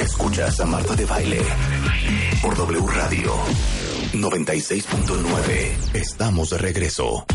Escuchas a Marta de Baile por W Radio 96.9. Estamos de regreso.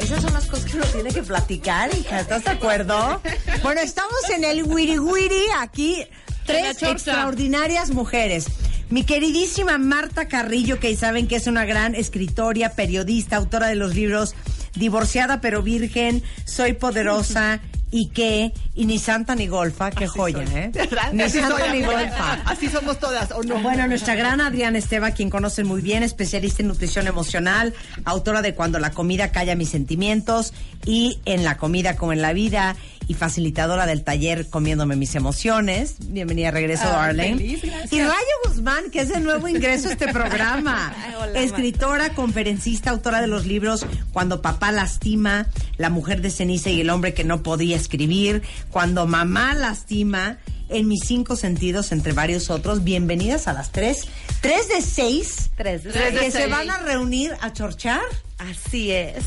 Esas son las cosas que uno tiene que platicar, hija. ¿Estás de acuerdo? Bueno, estamos en el Wiri Wiri aquí. Tres extraordinarias mujeres. Mi queridísima Marta Carrillo, que saben que es una gran escritora, periodista, autora de los libros Divorciada pero Virgen, Soy Poderosa y que, y ni santa ni golfa, qué joya, ¿eh? Ni Así santa soy, ni golfa. Así somos todas, ¿o no? Bueno, nuestra gran Adriana Esteba, quien conocen muy bien, especialista en nutrición emocional, autora de Cuando la comida calla mis sentimientos y En la comida como en la vida y facilitadora del taller Comiéndome mis emociones. Bienvenida de regreso, Ah, feliz, gracias. y Rayo Guzmán, que es el nuevo ingreso a este programa. Escritora, conferencista, autora de los libros Cuando papá lastima, La mujer de ceniza y el hombre que no podía escribir, Cuando mamá lastima, En mis cinco sentidos, entre varios otros. Bienvenidas a las tres. Tres de seis. Tres de que seis. se van a reunir a chorchar. Así es.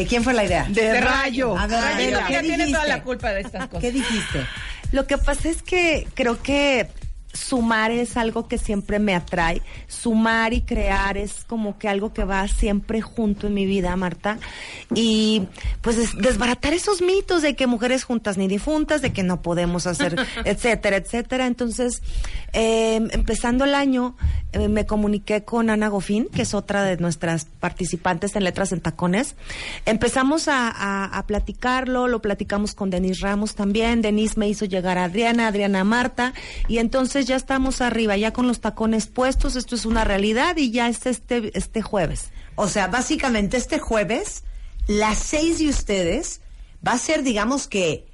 ¿De quién fue la idea? De, rayo. A ver, Rayo, Adela, ¿qué ¿qué tiene dijiste? toda la culpa de estas cosas. ¿Qué dijiste? Lo que pasa es que creo que sumar es algo que siempre me atrae. Sumar y crear es como que algo que va siempre junto en mi vida, Marta. Y pues es- desbaratar esos mitos de que mujeres juntas ni difuntas, de que no podemos hacer, etcétera, etcétera. Entonces, eh, empezando el año, eh, me comuniqué con Ana Gofín, que es otra de nuestras participantes en Letras en Tacones. Empezamos a, a- a platicarlo, lo platicamos con Denise Ramos también. Denise me hizo llegar a Adriana, Adriana a Marta, y entonces ya estamos arriba, ya con los tacones puestos. Esto es una realidad y ya es este, este jueves. O sea, básicamente este jueves, las seis de ustedes va a ser, digamos que,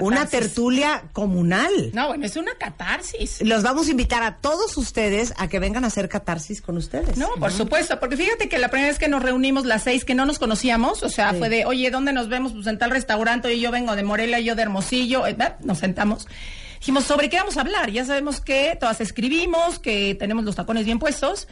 una tertulia comunal. No, bueno, es una catarsis. Los vamos a invitar a todos ustedes a que vengan a hacer catarsis con ustedes. No, por supuesto, porque fíjate que la primera vez que nos reunimos las seis que no nos conocíamos, o sea, fue de, oye, ¿dónde nos vemos? Pues en tal restaurante, oye, yo vengo de Morelia, yo de Hermosillo, eh, ¿verdad? nos sentamos. Dijimos, ¿sobre qué vamos a hablar? Ya sabemos que todas escribimos, que tenemos los tacones bien puestos.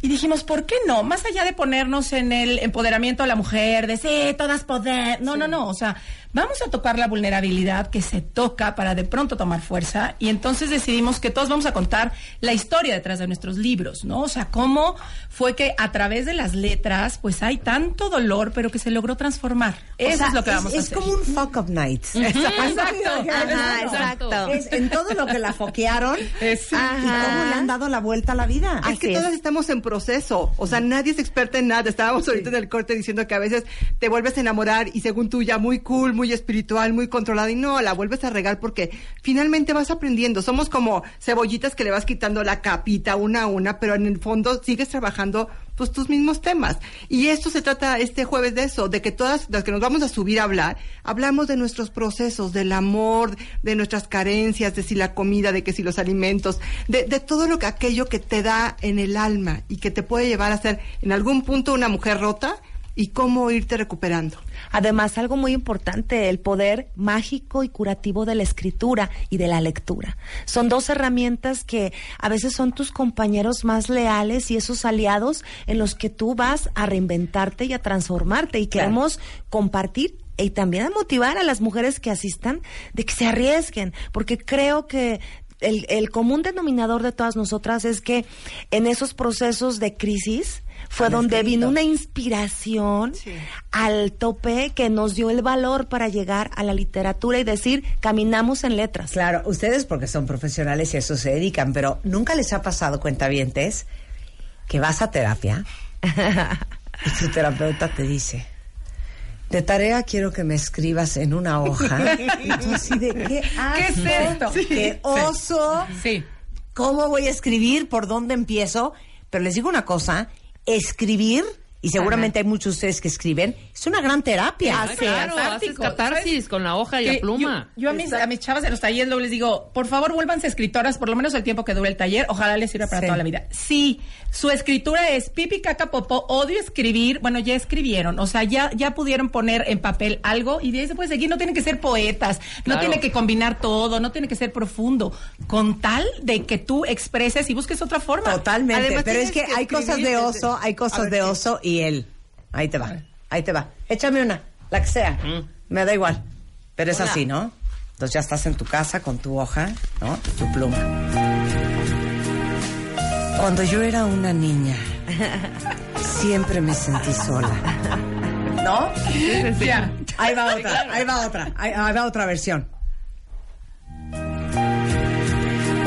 Y dijimos, ¿por qué no? Más allá de ponernos en el empoderamiento de la mujer, de sí, todas poder. No, no, no. O sea, vamos a tocar la vulnerabilidad que se toca para de pronto tomar fuerza. Y entonces decidimos que todos vamos a contar la historia detrás de nuestros libros, ¿no? O sea, cómo fue que a través de las letras, pues hay tanto dolor, pero que se logró transformar. O Eso sea, es lo que vamos a es hacer. como un fuck up night. Exacto. Ajá, exacto. Es en todo lo que la foquearon Es- y cómo le han dado la vuelta a la vida. Ah, Así es que es. todas estamos en proceso. O sea, nadie es experta en nada. Estábamos ahorita en el corte diciendo que a veces te vuelves a enamorar y según tú ya muy cool, muy espiritual, muy controlada y no, la vuelves a regar porque finalmente vas aprendiendo. Somos como cebollitas que le vas quitando la capita una a una, pero en el fondo sigues trabajando pues tus mismos temas. Y esto se trata este jueves de eso, de que todas las que nos vamos a subir a hablar, hablamos de nuestros procesos, del amor, de nuestras carencias, de si la comida, de que si los alimentos, de, de todo lo que aquello que te da en el alma y que te puede llevar a ser en algún punto una mujer rota y cómo irte recuperando. Además, algo muy importante, el poder mágico y curativo de la escritura y de la lectura. Son dos herramientas que a veces son tus compañeros más leales y esos aliados en los que tú vas a reinventarte y a transformarte y Claro. queremos compartir y también a motivar a las mujeres que asistan de que se arriesguen, porque creo que el, el común denominador de todas nosotras es que en esos procesos de crisis fue donde escrito. vino una inspiración Sí. al tope que nos dio el valor para llegar a la literatura y decir, caminamos en letras. Claro, ustedes porque son profesionales y a eso se dedican, pero nunca les ha pasado, cuentavientes, que vas a terapia y tu terapeuta te dice, de tarea quiero que me escribas en una hoja. Y tú así de, ¿qué asco? es esto? Sí, ¿Qué sí. oso? Sí. ¿Cómo voy a escribir? ¿Por dónde empiezo? Pero les digo una cosa, escribir y seguramente hay muchos de ustedes que escriben, es una gran terapia. Ah, claro, haces catarsis con la hoja y la pluma. Yo, yo a, mis, a mis chavas de los talleres luego les digo, por favor, vuélvanse escritoras por lo menos el tiempo que dure el taller. Ojalá les sirva para Sí. toda la vida. Sí, su escritura es pipi, caca, popó, odio escribir. Bueno, ya escribieron. O sea, ya, ya pudieron poner en papel algo y de ahí se puede seguir. No tienen que ser poetas, no tiene que combinar todo, no tiene que ser profundo. Con tal de que tú expreses y busques otra forma. Totalmente, Además, pero es que hay cosas de oso, hay cosas ver, de oso y él. Ahí te va, ahí te va. Échame una, la que sea. Me da igual. Pero es así, ¿no? Entonces ya estás en tu casa con tu hoja, ¿no? Tu pluma. Cuando yo era una niña, siempre me sentí sola. ¿No? Ya. Ahí va otra, ahí va otra, ahí va otra versión.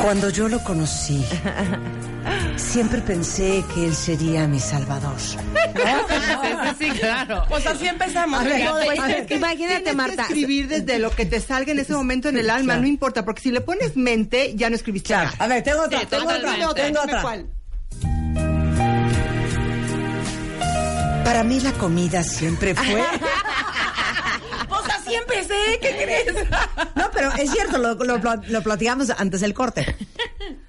Cuando yo lo conocí, siempre pensé que él sería mi salvador. Sí, sí, claro. Pues así empezamos. A ver, fíjate. pues, a ver, imagínate, Marta. que escribir desde lo que te salga en ese momento en el alma, Claro. no importa, porque si le pones mente, ya no escribiste Claro. nada. A ver, tengo otra, Sí, tengo otra, tengo Dime otra. cuál. Para mí la comida siempre fue... Pues así empecé, ¿qué crees? No, pero es cierto, lo, lo, lo platicamos antes del corte.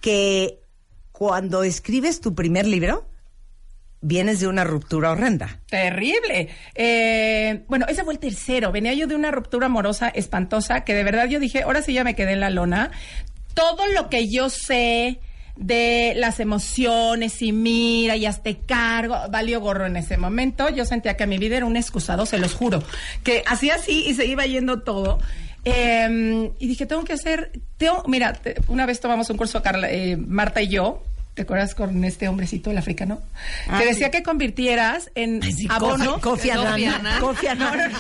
Que cuando escribes tu primer libro, vienes de una ruptura horrenda. Terrible. Eh, bueno, ese fue el tercero. Venía yo de una ruptura amorosa espantosa que de verdad yo dije, ahora sí ya me quedé en la lona. Todo lo que yo sé de las emociones y mira y hazte cargo, valió gorro en ese momento. Yo sentía que mi vida era un excusado, se los juro. Que hacía así y se iba yendo todo. Eh, y dije, tengo que hacer, tengo, mira, te- una vez tomamos un curso, Carla, eh, Marta y yo, ¿te acuerdas con este hombrecito, el africano? que decía que convirtieras en abono. Annan. Kofi Annan. Kofi Annan.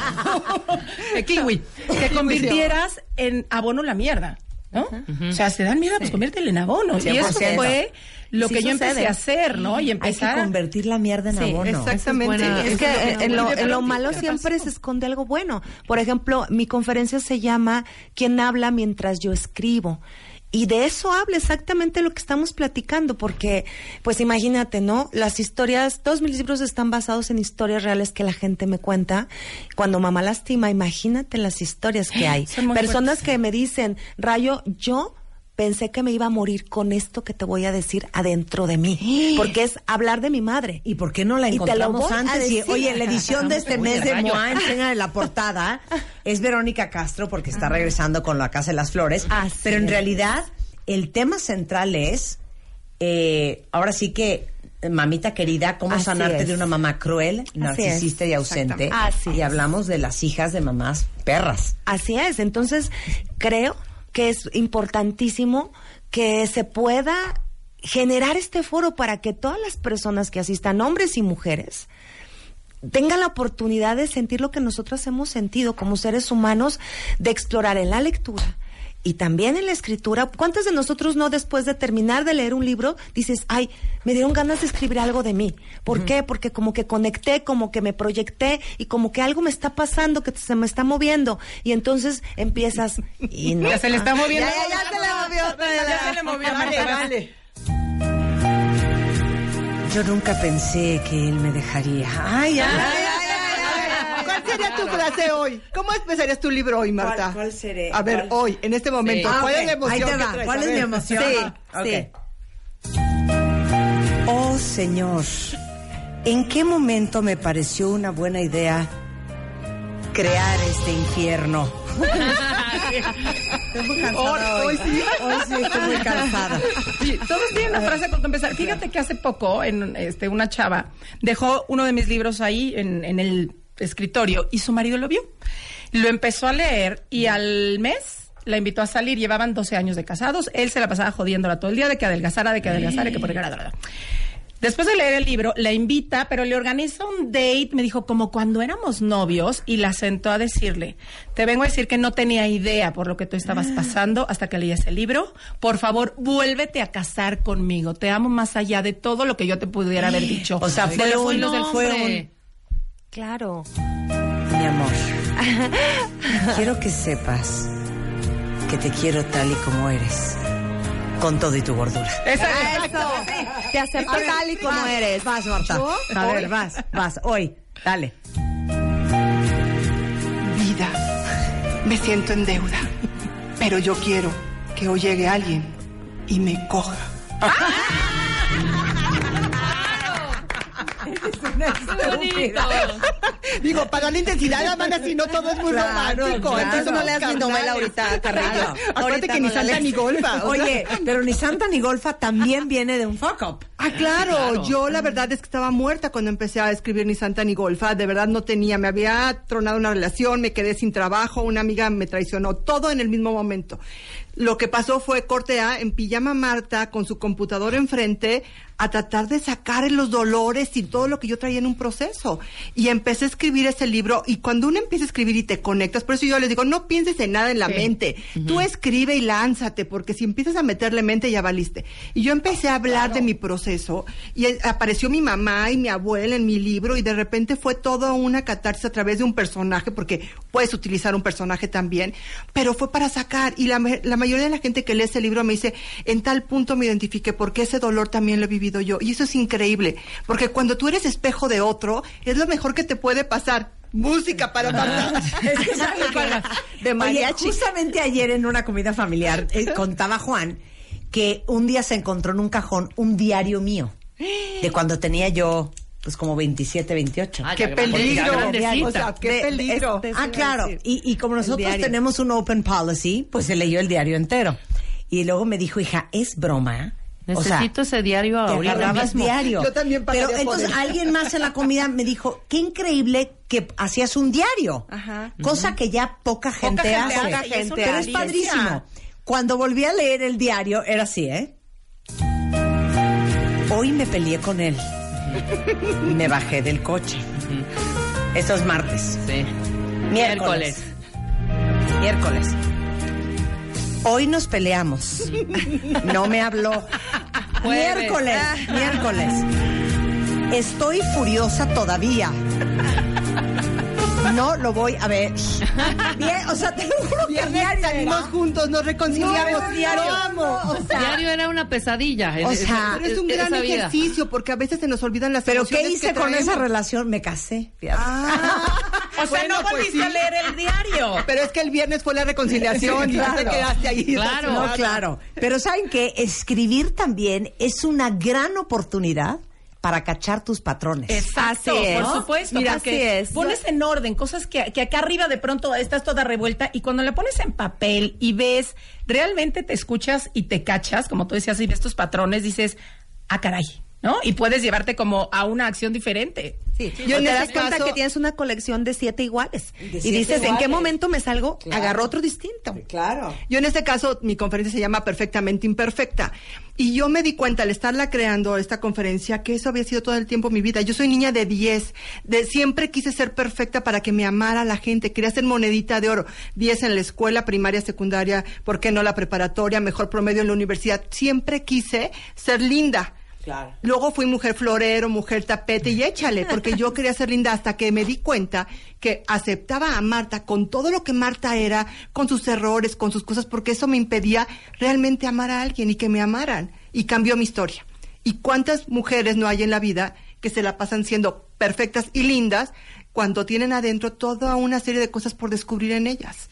De kiwi. Que convirtieras en abono la mierda. ¿No? O sea, se dan mierda, pues conviértelo en abono. Y eso 100%. fue lo Sí que yo sucede. empecé a hacer, ¿no? Y Hay que empezar a- convertir la mierda en Sí, abono. Exactamente. Es buena. Es que en, lo, en lo malo ¿qué siempre se esconde algo bueno. Por ejemplo, mi conferencia se llama ¿Quién habla mientras yo escribo? Y de eso habla exactamente lo que estamos platicando, porque, pues imagínate, ¿no? Las historias, todos mis libros están basados en historias reales que la gente me cuenta. Cuando mamá lastima, imagínate las historias que hay. Personas fuertes. que me dicen, Rayo, yo pensé que me iba a morir con esto que te voy a decir adentro de mí, porque es hablar de mi madre. ¿Y por qué no la encontramos antes? Y, oye, la edición de este mes de rayo. Moa, enseña en la portada, es Verónica Castro porque está regresando con la Casa de las Flores. Así pero en es. realidad, el tema central es, eh, ahora sí que, mamita querida, cómo Así sanarte es. de una mamá cruel, Así narcisista es, y ausente. Así y es. hablamos de las hijas de mamás perras. Así es. Entonces, creo que es importantísimo que se pueda generar este foro para que todas las personas que asistan, hombres y mujeres, tengan la oportunidad de sentir lo que nosotros hemos sentido como seres humanos, de explorar en la lectura. Y también en la escritura, ¿cuántos de nosotros no después de terminar de leer un libro dices, ay, me dieron ganas de escribir algo de mí? ¿Por qué? Porque como que conecté, como que me proyecté y como que algo me está pasando, que se me está moviendo. Y entonces empiezas y no. Ya se le está moviendo. Ya, ya, ya se le movió, Ya se le movió. Vale, vale. Yo nunca pensé que él me dejaría. Ay, ay, ay. ¿Cuál sería tu frase hoy? ¿Cómo empezarías tu libro hoy, Marta? ¿Cuál- cuál seré? A ver, ¿Cuál? hoy, en este momento, Ah, ¿cuál es la emoción Ahí te va. traes? ¿Cuál es mi emoción? Sí, Ah, sí. Oh Señor, ¿en qué momento me pareció una buena idea crear este infierno? Estoy muy cansada hoy. Hoy- hoy sí. Hoy sí estoy muy cansada. Sí, todos tienen una frase para empezar. Fíjate que hace poco, en este, una chava dejó uno de mis libros ahí en, en el escritorio y su marido lo vio. Lo empezó a leer y al mes la invitó a salir. Llevaban 12 años de casados. Él se la pasaba jodiéndola todo el día de que adelgazara, de que adelgazara, de que por Después de leer el libro, la invita, pero le organiza un date, me dijo, como cuando éramos novios, y la sentó a decirle, te vengo a decir que no tenía idea por lo que tú estabas pasando hasta que leías el libro. Por favor, vuélvete a casar conmigo. Te amo más allá de todo lo que yo te pudiera haber dicho. O sea, De fue los un- del fue. Claro. Mi amor, quiero que sepas que te quiero tal y como eres, con todo y tu gordura. Eso. Te acepto tal y como vas, eres. Vas, Marta. A ver, vas, vas. Hoy, dale. Vida, me siento en deuda, pero yo quiero que hoy llegue alguien y me coja. bonito. Digo, para la intensidad, Amanda, si no todo es muy Claro, romántico. claro. Entonces no leas mi novela ahorita, Carrillo. Acuérdate Ahorita que ni no Santa ni Golfa. o sea. Oye, pero ni Santa ni Golfa también viene de un fuck up. Ah, claro. Yo la verdad es que estaba muerta cuando empecé a escribir Ni Santa ni Golfa. De verdad no tenía. Me había tronado una relación, me quedé sin trabajo, una amiga me traicionó, todo en el mismo momento. Lo que pasó fue corte A en pijama Marta con su computadora enfrente a tratar de sacar los dolores y todo lo que yo traía en un proceso. Y empecé a escribir ese libro y cuando uno empieza a escribir y te conectas, por eso yo les digo, no pienses en nada en la mente. Tú escribe y lánzate, porque si empiezas a meterle mente ya valiste. Y yo empecé a hablar de mi proceso y apareció mi mamá y mi abuela en mi libro y de repente fue toda una catarsis a través de un personaje, porque puedes utilizar un personaje también, pero fue para sacar. Y la, la mayoría de la gente que lee ese libro me dice, en tal punto me identifiqué, porque ese dolor también lo he vivido yo. Y eso es increíble, porque cuando tú eres espejo de otro, es lo mejor que te puede pasar. Música para matar. Es que ¿sabes qué? De Oye, mariachi. justamente ayer en una comida familiar eh, contaba Juan que un día se encontró en un cajón un diario mío de cuando tenía yo pues como 27, 28. Ah, ¡Qué peligro! O sea, ¡qué De- de- peligro! este- Ah, claro. Y, y como nosotros tenemos un open policy, pues se leyó el diario entero. Y luego me dijo, hija, es broma. O sea, Necesito ese diario te ahorita mismo. diario. Yo también Pero entonces alguien más en la comida me dijo, qué increíble que hacías un diario. Ajá. Cosa que ya poca gente gente hace. es Pero es padrísimo. Cuando volví a leer el diario, era así, ¿eh? Hoy me peleé con él. Me bajé del coche. Esto es martes. Sí. Miércoles. Miércoles. Hoy nos peleamos. No me habló. Jueves. Miércoles. Miércoles. Estoy furiosa todavía. No lo voy a ver. Bien, o sea, te juro que Viernes diario salimos juntos, nos reconciliamos. No, diario. Lo amo. O sea, Diario era una pesadilla. O sea, Pero es un gran vida. ejercicio porque a veces se nos olvidan las ¿Pero emociones qué hice que con esa relación? Me casé. Ah, O sea, bueno, no pues volviste sí. a leer el diario. Pero es que el viernes fue la reconciliación y tú te quedaste ahí. Claro. No, claro. Pero ¿saben qué? Escribir también es una gran oportunidad para cachar tus patrones. Exacto, Así es. por supuesto. Mira, porque así es. Pones en orden cosas que, que acá arriba de pronto estás toda revuelta y cuando la pones en papel y ves, realmente te escuchas y te cachas, como tú decías, y ves tus patrones, dices, ah, caray, ¿no? Y puedes llevarte como a una acción diferente. Sí. Yo te ese das cuenta caso- que tienes una colección de siete iguales. y siete dices, ¿en qué momento me salgo? Claro. Agarro otro distinto. Claro. Yo en este caso, mi conferencia se llama Perfectamente Imperfecta. Y yo me di cuenta al estarla creando, esta conferencia, que eso había sido todo el tiempo mi vida. Yo soy niña de 10. De, siempre quise ser perfecta para que me amara la gente. Quería ser monedita de oro. 10 en la escuela, primaria, secundaria, ¿por qué no la preparatoria? Mejor promedio en la universidad. Siempre quise ser linda. Luego fui mujer florero, mujer tapete y échale, porque yo quería ser linda hasta que me di cuenta que aceptaba a Marta con todo lo que Marta era, con sus errores, con sus cosas, porque eso me impedía realmente amar a alguien y que me amaran. Y cambió mi historia. ¿Y cuántas mujeres no hay en la vida que se la pasan siendo perfectas y lindas cuando tienen adentro toda una serie de cosas por descubrir en ellas?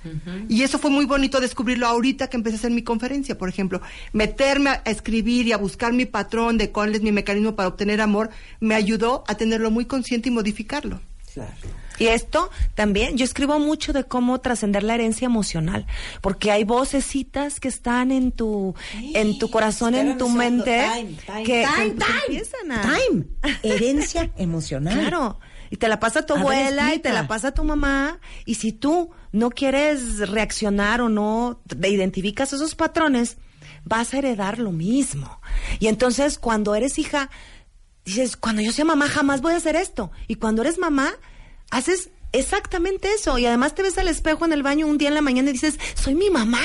Y eso fue muy bonito descubrirlo ahorita que empecé a hacer mi conferencia, por ejemplo. Meterme a escribir y a buscar mi patrón de cuál es mi mecanismo para obtener amor me ayudó a tenerlo muy consciente y modificarlo. Claro. Y esto también, yo escribo mucho de cómo trascender la herencia emocional, porque hay vocecitas que están en tu, en tu corazón, en tu mente, Time, time, que, time, que time, empiezan a... Time. Herencia emocional. Claro. Y te la pasa tu A ver, abuela y te la pasa tu mamá. Y si tú no quieres reaccionar o no te identificas esos patrones, vas a heredar lo mismo. Y entonces cuando eres hija, dices, cuando yo sea mamá jamás voy a hacer esto. Y cuando eres mamá, haces exactamente eso. Y además te ves al espejo en el baño un día en la mañana y dices, soy mi mamá.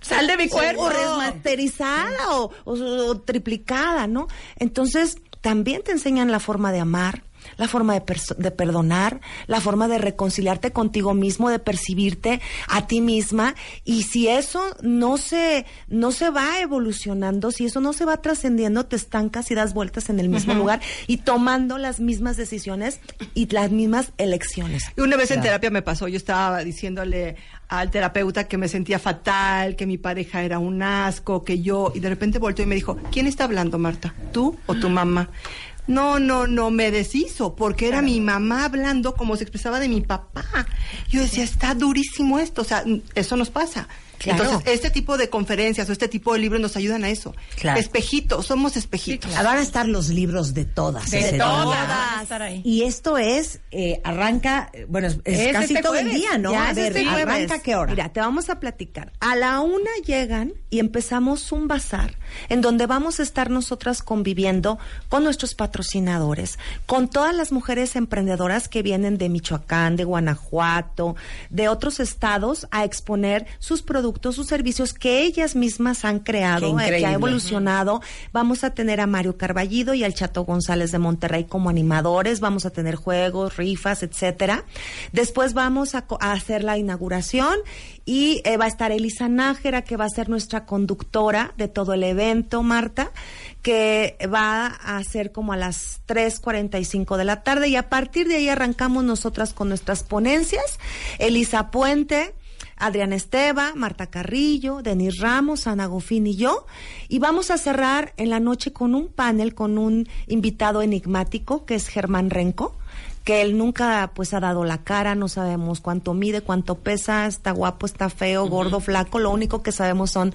Sal de mi cuerpo. O remasterizada o, o- o triplicada, ¿no? Entonces, también te enseñan la forma de amar, la forma de, de perdonar, la forma de reconciliarte contigo mismo, de percibirte a ti misma. Y si eso no se, no se va evolucionando, si eso no se va trascendiendo, te estancas y das vueltas en el mismo lugar y tomando las mismas decisiones y las mismas elecciones. Y una vez en terapia me pasó, yo estaba diciéndole al terapeuta que me sentía fatal, que mi pareja era un asco, que yo, y de repente volteó y me dijo, ¿quién está hablando, Marta? ¿Tú o tu mamá? No, no, no, me deshizo, porque era mi mamá hablando como se expresaba de mi papá. Yo decía, está durísimo esto, o sea, eso nos pasa. Claro. Entonces, este tipo de conferencias o este tipo de libros nos ayudan a eso. Claro. Espejitos, somos espejitos. Ah, Van a estar los libros de todas. De todas. estar ahí. Y esto es, eh, arranca, eh, bueno, es, casi este todo el día, ¿no? Ya a es ver, este. ¿arranca qué hora? Mira, te vamos a platicar. A la una llegan y empezamos un bazar en donde vamos a estar nosotras conviviendo con nuestros patrocinadores, con todas las mujeres emprendedoras que vienen de Michoacán, de Guanajuato, de otros estados a exponer sus productos, sus servicios que ellas mismas han creado, eh, que ha evolucionado. Vamos a tener a Mario Carballido y al Chato González de Monterrey como animadores, vamos a tener juegos, rifas, etcétera. Después vamos a hacer la inauguración y eh, va a estar Elisa Nájera, que va a ser nuestra conductora de todo el evento, Marta, que va a ser como a las 3.45 de la tarde y a partir de ahí arrancamos nosotras con nuestras ponencias. Elisa Puente, Adriana Esteva, Marta Carrillo, Denis Ramos, Ana Gofín y yo. Y vamos a cerrar en la noche con un panel con un invitado enigmático que es Germán Renco que él nunca pues ha dado la cara, no sabemos cuánto mide, cuánto pesa, está guapo, está feo, gordo, flaco, lo único que sabemos son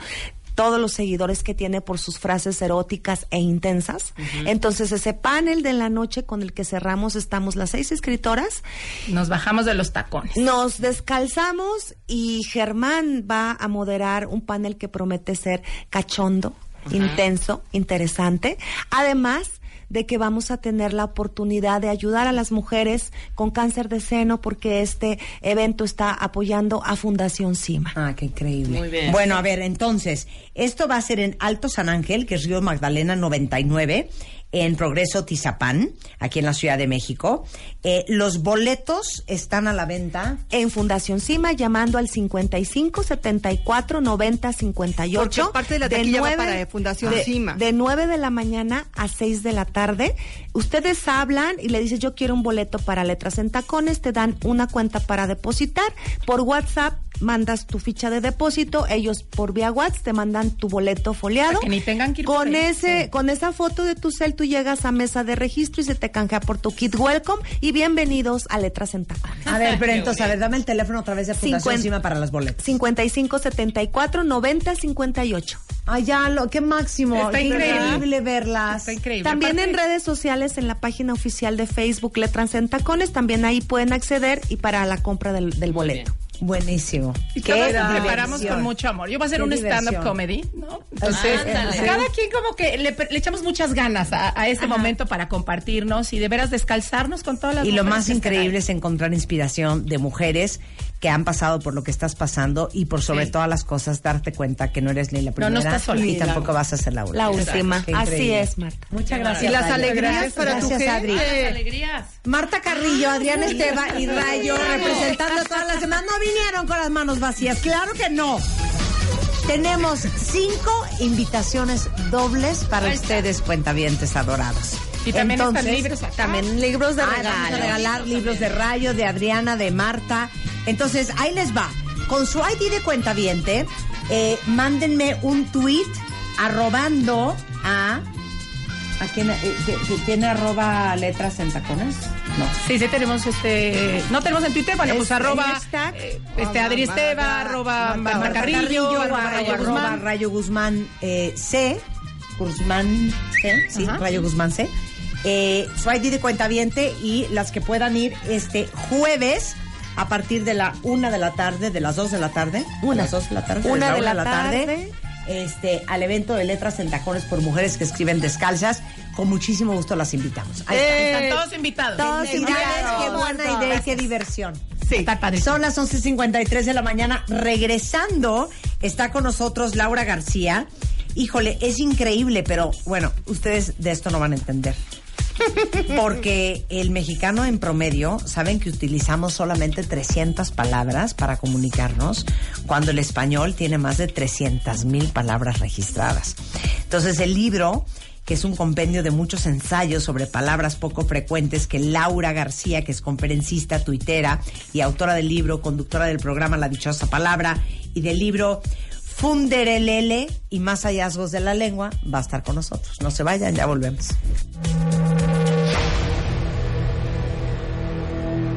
todos los seguidores que tiene por sus frases eróticas e intensas. Entonces ese panel de la noche con el que cerramos estamos las seis escritoras Nos bajamos de los tacones. nos descalzamos y Germán va a moderar un panel que promete ser cachondo, intenso, interesante. Además de que vamos a tener la oportunidad de ayudar a las mujeres con cáncer de seno porque este evento está apoyando a Fundación CIMA. Ah, qué increíble. Muy bien. Bueno, a ver, entonces, esto va a ser en Alto San Ángel, que es Río Magdalena 99, en Progreso Tizapán, aquí en la Ciudad de México. Eh, los boletos están a la venta. En Fundación CIMA llamando al 55 74 90 58. Porque parte de la taquilla va para Fundación de, CIMA. De 9 de la mañana a 6 de la tarde. Ustedes hablan y le dices, yo quiero un boleto para letras en tacones, te dan una cuenta para depositar. Por WhatsApp mandas tu ficha de depósito, ellos por vía WhatsApp te mandan tu boleto foliado. Que ni tengan que ir con ese, Sí. con esa foto de tu cel, tú llegas a mesa de registro y se te canjea por tu kit welcome y bienvenidos a letras en tacones. A ver, pero entonces, a ver, dame el teléfono otra vez de Fundación Cincuenta- Cima para las boletas. 55 74 90 58. Ay, ya, lo, qué máximo. Está Qué increíble. verlas. Está increíble. También Aparte- en redes sociales, en la página oficial de Facebook Letras en Tacones, también ahí pueden acceder y para la compra del, del boleto. Buenísimo. Y preparamos con mucho amor. Yo voy a hacer Qué un stand-up comedy, ¿no? Entonces, Ándale. cada quien como que le, le echamos muchas ganas a, a este momento para compartirnos y de veras descalzarnos con todas las Y lo más increíble es encontrar inspiración de mujeres que han pasado por lo que estás pasando y por sobre Sí. todas las cosas darte cuenta que no eres ni la No, primera no estás sola. y tampoco vas a ser la última. La última. Así es, Marta. Muchas gracias. Y las alegrías Gracias, para tu gracias, gente. Adri. Las alegrías. Marta Carrillo, Adrián Esteba y Rayo representando a todas las demás. No vinieron con las manos vacías, claro que no. Tenemos cinco invitaciones dobles para ustedes, cuentavientes adorados. Y también están Entonces, libros acá. También libros de Ah, regalo. vamos a regalar libros de Rayo, de Adriana, de Marta. Entonces, ahí les va. Con su ID de cuentaviente, eh, mándenme un tweet arrobando a... ¿A quién? eh, ¿Tiene arroba letras en tacones? No. Sí, sí tenemos este... No tenemos en Twitter, bueno, Es pues el arroba... hashtag. eh, este, Adri Esteva, arroba Marta, Carrillo, arroba Rayo Guzmán. Rayo Guzmán eh, C. Guzmán C, sí, Ajá. Rayo Guzmán C. Eh, su ID de cuentaviente y las que puedan ir este jueves a partir de la una de la tarde, de las dos de la tarde, Una. de las dos de la tarde, Una de, de la, tarde. este, al evento de letras en tacones por mujeres que escriben descalzas. Con muchísimo gusto las invitamos. Ahí está. Están todos invitados. Todos invitados. qué buena idea y qué diversión. Sí. Está. Son las 11.53 de la mañana. Regresando, está con nosotros Laura García. Híjole, es increíble, pero bueno, ustedes de esto no van a entender. Porque el mexicano en promedio, saben que utilizamos solamente 300 palabras para comunicarnos, cuando el español tiene más de 300 mil palabras registradas. Entonces el libro que es un compendio de muchos ensayos sobre palabras poco frecuentes que Laura García, que es conferencista, tuitera y autora del libro, conductora del programa La Dichosa Palabra y del libro Funderelele y más hallazgos de la lengua, va a estar con nosotros. No se vayan, ya volvemos.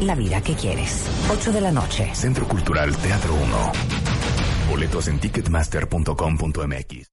la vida que quieres. 8 de la noche. Centro Cultural Teatro 1. Boletos en ticketmaster.com.mx.